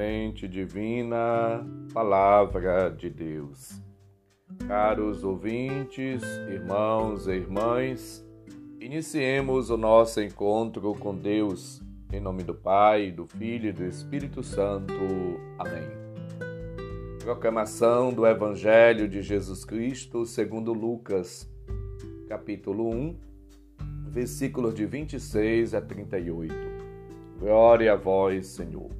Semente divina, palavra de Deus. Caros ouvintes, irmãos e irmãs, iniciemos o nosso encontro com Deus, em nome do Pai, do Filho e do Espírito Santo. Amém. Proclamação do Evangelho de Jesus Cristo segundo Lucas, capítulo 1, versículos de 26 a 38. Glória a vós, Senhor.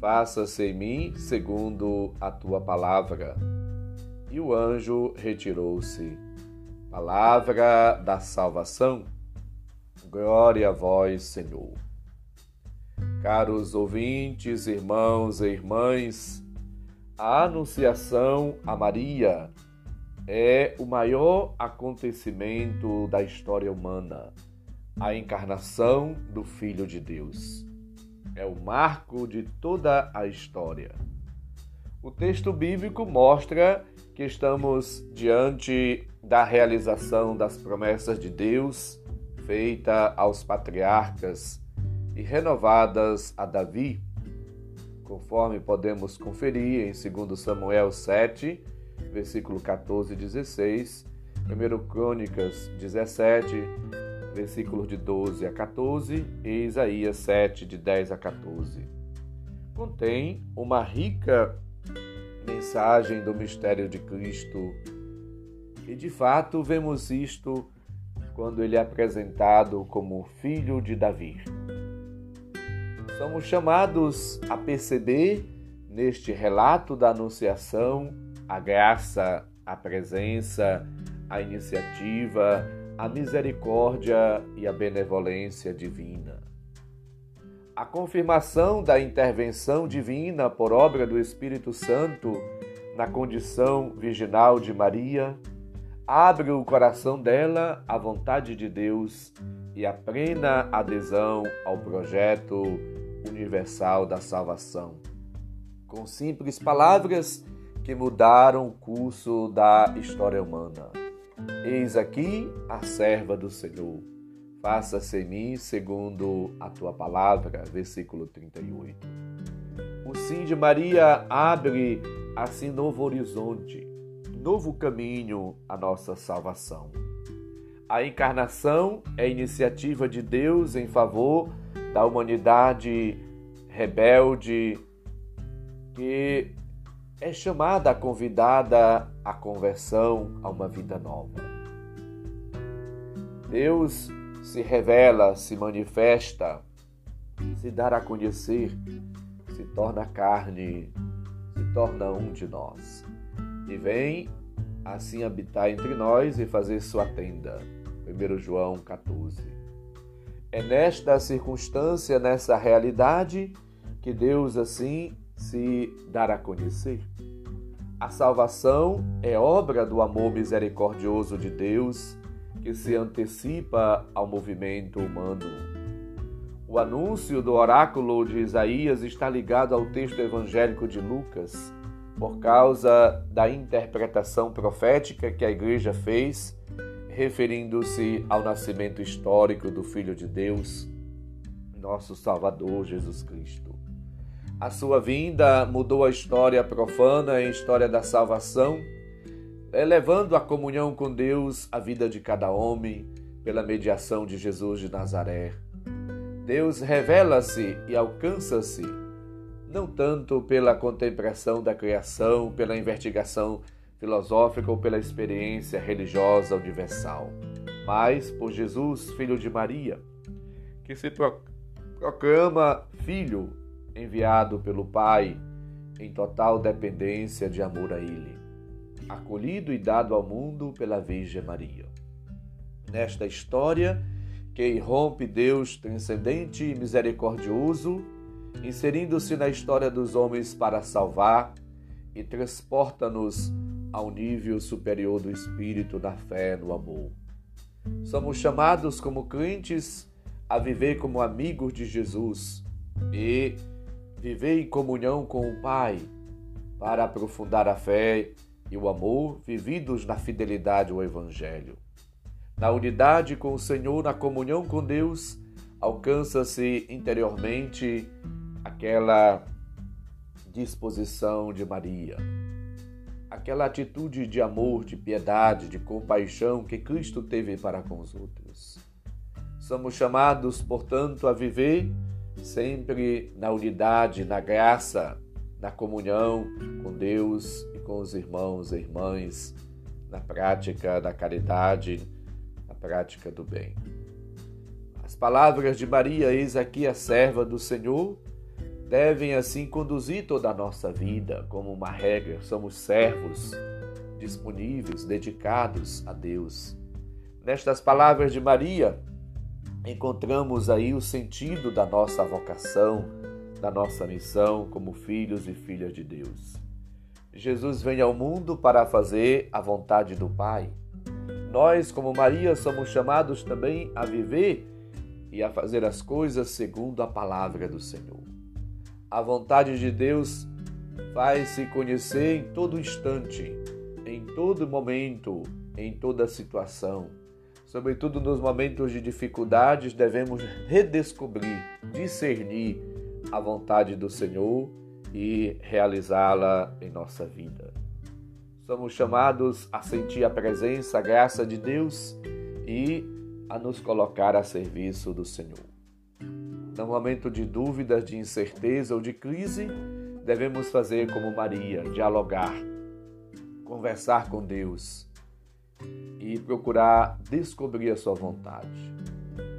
faça-se em mim segundo a tua palavra. E o anjo retirou-se. Palavra da salvação. Glória a vós, Senhor. Caros ouvintes, irmãos e irmãs, a Anunciação a Maria é o maior acontecimento da história humana, a encarnação do Filho de Deus é o marco de toda a história. O texto bíblico mostra que estamos diante da realização das promessas de Deus feita aos patriarcas e renovadas a Davi, conforme podemos conferir em 2 Samuel 7, versículo 14 e 16, 1 Crônicas 17, versículos de 12 a 14 e Isaías 7, de 10 a 14. Contém uma rica mensagem do mistério de Cristo e de fato vemos isto quando ele é apresentado como filho de Davi. Somos chamados a perceber neste relato da Anunciação a graça, a presença, a iniciativa, a misericórdia e a benevolência divina. A confirmação da intervenção divina por obra do Espírito Santo na condição virginal de Maria abre o coração dela à vontade de Deus e à plena adesão ao projeto universal da salvação. Com simples palavras que mudaram o curso da história humana. Eis aqui a serva do Senhor. Faça-se em mim segundo a tua palavra. Versículo 38. O sim de Maria abre assim novo horizonte, novo caminho à nossa salvação. A encarnação é iniciativa de Deus em favor da humanidade rebelde que é chamada, convidada à conversão a uma vida nova. Deus se revela, se manifesta, se dá a conhecer, se torna carne, se torna um de nós e vem assim habitar entre nós e fazer sua tenda. 1 João 14. É nesta circunstância, nessa realidade, que Deus assim se dará a conhecer. A salvação é obra do amor misericordioso de Deus que se antecipa ao movimento humano. O anúncio do oráculo de Isaías está ligado ao texto evangélico de Lucas, por causa da interpretação profética que a igreja fez, referindo-se ao nascimento histórico do Filho de Deus, nosso Salvador Jesus Cristo. A sua vinda mudou a história profana em história da salvação, elevando a comunhão com Deus a vida de cada homem pela mediação de Jesus de Nazaré. Deus revela-se e alcança-se não tanto pela contemplação da criação, pela investigação filosófica ou pela experiência religiosa universal, mas por Jesus, filho de Maria, que se proclama filho enviado pelo Pai em total dependência de amor a Ele, acolhido e dado ao mundo pela Virgem Maria. Nesta história, que irrompe Deus transcendente e misericordioso, inserindo-se na história dos homens para salvar e transporta-nos ao nível superior do espírito, da fé, no amor. Somos chamados como crentes a viver como amigos de Jesus e viver em comunhão com o Pai para aprofundar a fé e o amor vividos na fidelidade ao Evangelho. Na unidade com o Senhor, na comunhão com Deus, alcança-se interiormente aquela disposição de Maria, aquela atitude de amor, de piedade, de compaixão que Cristo teve para com os outros. Somos chamados, portanto, a viver sempre na unidade, na graça, na comunhão com Deus e com os irmãos e irmãs, na prática da caridade, na prática do bem. As palavras de Maria, eis aqui a serva do Senhor, devem assim conduzir toda a nossa vida como uma regra. Somos servos disponíveis, dedicados a Deus. Nestas palavras de Maria, encontramos aí o sentido da nossa vocação, da nossa missão como filhos e filhas de Deus. Jesus vem ao mundo para fazer a vontade do Pai. Nós, como Maria, somos chamados também a viver e a fazer as coisas segundo a palavra do Senhor. A vontade de Deus faz-se conhecer em todo instante, em todo momento, em toda situação. Sobretudo nos momentos de dificuldades, devemos redescobrir, discernir a vontade do Senhor e realizá-la em nossa vida. Somos chamados a sentir a presença, a graça de Deus e a nos colocar a serviço do Senhor. No momento de dúvidas, de incerteza ou de crise, devemos fazer como Maria, dialogar, conversar com Deus e procurar descobrir a sua vontade.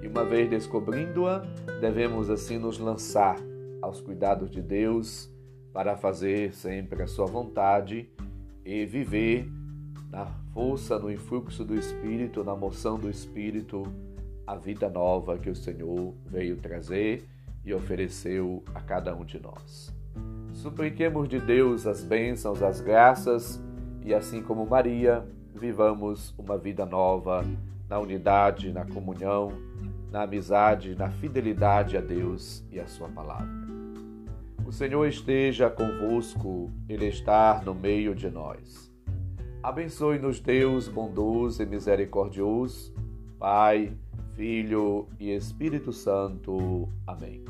E uma vez descobrindo-a, devemos assim nos lançar aos cuidados de Deus para fazer sempre a sua vontade e viver na força, no influxo do Espírito, na moção do Espírito a vida nova que o Senhor veio trazer e ofereceu a cada um de nós. Supliquemos de Deus as bênçãos, as graças e, assim como Maria, vivamos uma vida nova na unidade, na comunhão, na amizade, na fidelidade a Deus e a Sua palavra. O Senhor esteja convosco, Ele está no meio de nós. Abençoe-nos, Deus bondoso e misericordioso, Pai Filho e Espírito Santo. Amém.